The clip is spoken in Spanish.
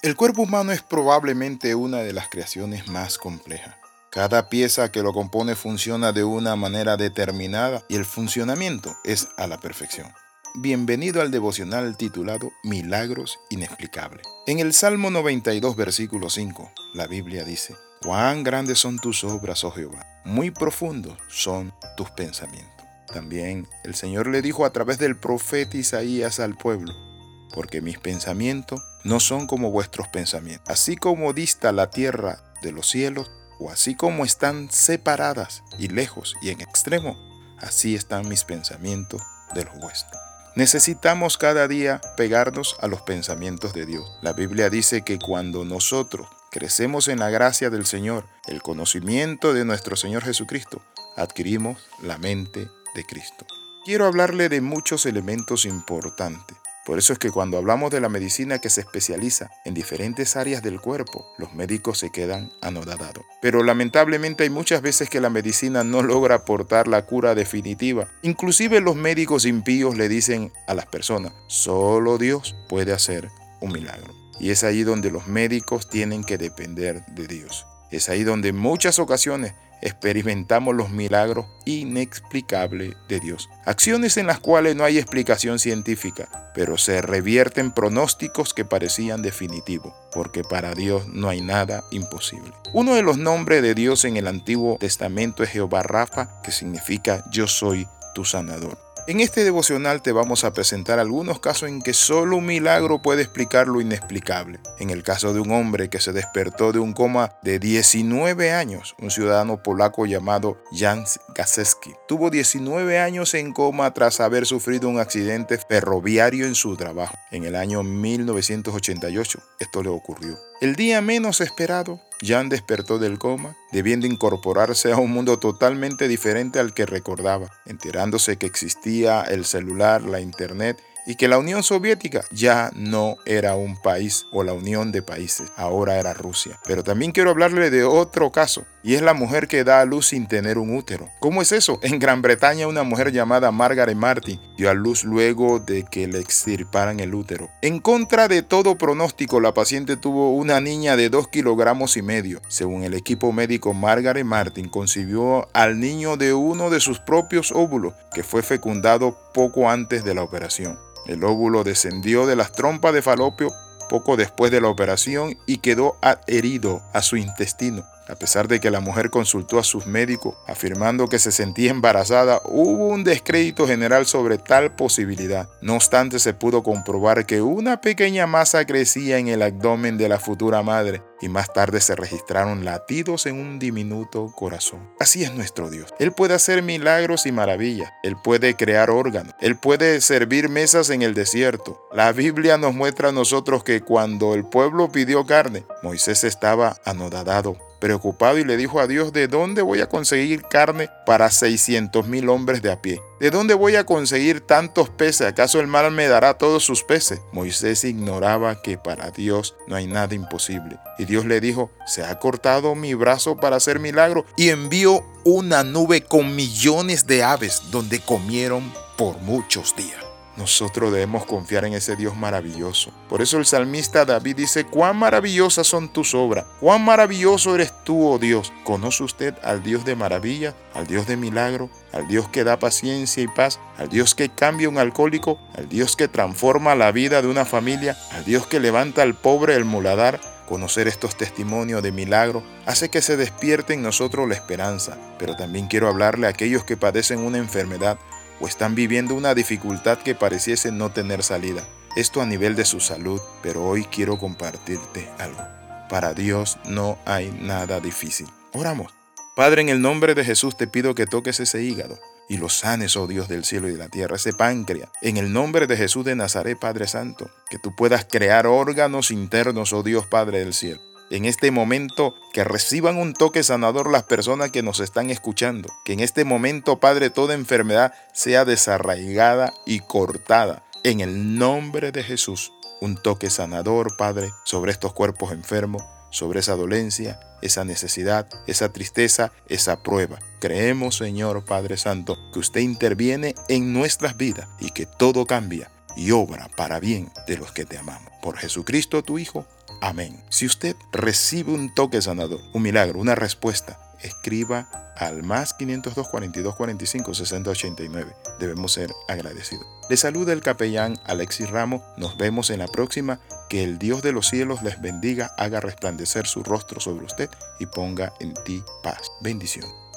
El cuerpo humano es probablemente una de las creaciones más complejas. Cada pieza que lo compone funciona de una manera determinada y el funcionamiento es a la perfección. Bienvenido al devocional titulado Milagros Inexplicables. En el Salmo 92, versículo 5, la Biblia dice, Cuán grandes son tus obras, oh Jehová, muy profundos son tus pensamientos. También el Señor le dijo a través del profeta Isaías al pueblo, porque mis pensamientos no son como vuestros pensamientos. Así como dista la tierra de los cielos, o así como están separadas y lejos y en extremo, así están mis pensamientos de los vuestros. Necesitamos cada día pegarnos a los pensamientos de Dios. La Biblia dice que cuando nosotros crecemos en la gracia del Señor, el conocimiento de nuestro Señor Jesucristo, adquirimos la mente de Cristo. Quiero hablarle de muchos elementos importantes por eso es que cuando hablamos de la medicina que se especializa en diferentes áreas del cuerpo, los médicos se quedan anodadados. Pero lamentablemente hay muchas veces que la medicina no logra aportar la cura definitiva. Inclusive los médicos impíos le dicen a las personas, solo Dios puede hacer un milagro. Y es ahí donde los médicos tienen que depender de Dios. Es ahí donde en muchas ocasiones experimentamos los milagros inexplicables de Dios. Acciones en las cuales no hay explicación científica, pero se revierten pronósticos que parecían definitivos, porque para Dios no hay nada imposible. Uno de los nombres de Dios en el Antiguo Testamento es Jehová Rafa, que significa yo soy tu sanador. En este devocional te vamos a presentar algunos casos en que solo un milagro puede explicar lo inexplicable. En el caso de un hombre que se despertó de un coma de 19 años, un ciudadano polaco llamado Jan Gaseski. Tuvo 19 años en coma tras haber sufrido un accidente ferroviario en su trabajo. En el año 1988 esto le ocurrió. El día menos esperado, Jan despertó del coma, debiendo incorporarse a un mundo totalmente diferente al que recordaba, enterándose que existía el celular, la internet y que la Unión Soviética ya no era un país o la Unión de Países, ahora era Rusia. Pero también quiero hablarle de otro caso, y es la mujer que da a luz sin tener un útero. ¿Cómo es eso? En Gran Bretaña una mujer llamada Margaret Martin dio a luz luego de que le extirparan el útero. En contra de todo pronóstico, la paciente tuvo una niña de 2 kilogramos y medio. Según el equipo médico, Margaret Martin concibió al niño de uno de sus propios óvulos, que fue fecundado poco antes de la operación. El óvulo descendió de las trompas de falopio poco después de la operación y quedó adherido a su intestino. A pesar de que la mujer consultó a sus médicos afirmando que se sentía embarazada, hubo un descrédito general sobre tal posibilidad. No obstante, se pudo comprobar que una pequeña masa crecía en el abdomen de la futura madre y más tarde se registraron latidos en un diminuto corazón. Así es nuestro Dios. Él puede hacer milagros y maravillas. Él puede crear órganos. Él puede servir mesas en el desierto. La Biblia nos muestra a nosotros que cuando el pueblo pidió carne, Moisés estaba anodadado preocupado y le dijo a Dios, ¿de dónde voy a conseguir carne para 600 mil hombres de a pie? ¿De dónde voy a conseguir tantos peces? ¿Acaso el mar me dará todos sus peces? Moisés ignoraba que para Dios no hay nada imposible. Y Dios le dijo, se ha cortado mi brazo para hacer milagro. Y envió una nube con millones de aves donde comieron por muchos días. Nosotros debemos confiar en ese Dios maravilloso. Por eso el salmista David dice, cuán maravillosas son tus obras, cuán maravilloso eres tú, oh Dios. ¿Conoce usted al Dios de maravilla, al Dios de milagro, al Dios que da paciencia y paz, al Dios que cambia un alcohólico, al Dios que transforma la vida de una familia, al Dios que levanta al pobre el muladar? Conocer estos testimonios de milagro hace que se despierte en nosotros la esperanza, pero también quiero hablarle a aquellos que padecen una enfermedad o están viviendo una dificultad que pareciese no tener salida. Esto a nivel de su salud, pero hoy quiero compartirte algo. Para Dios no hay nada difícil. Oramos. Padre, en el nombre de Jesús te pido que toques ese hígado y lo sanes, oh Dios del cielo y de la tierra, ese páncreas. En el nombre de Jesús de Nazaret, Padre Santo, que tú puedas crear órganos internos, oh Dios Padre del cielo en este momento que reciban un toque sanador las personas que nos están escuchando. Que en este momento, Padre, toda enfermedad sea desarraigada y cortada. En el nombre de Jesús, un toque sanador, Padre, sobre estos cuerpos enfermos, sobre esa dolencia, esa necesidad, esa tristeza, esa prueba. Creemos, Señor Padre Santo, que usted interviene en nuestras vidas y que todo cambia y obra para bien de los que te amamos. Por Jesucristo, tu Hijo. Amén. Si usted recibe un toque sanador, un milagro, una respuesta, escriba al más 502 42 45 60 89. Debemos ser agradecidos. Le saluda el capellán Alexis Ramos. Nos vemos en la próxima. Que el Dios de los cielos les bendiga, haga resplandecer su rostro sobre usted y ponga en ti paz. Bendición.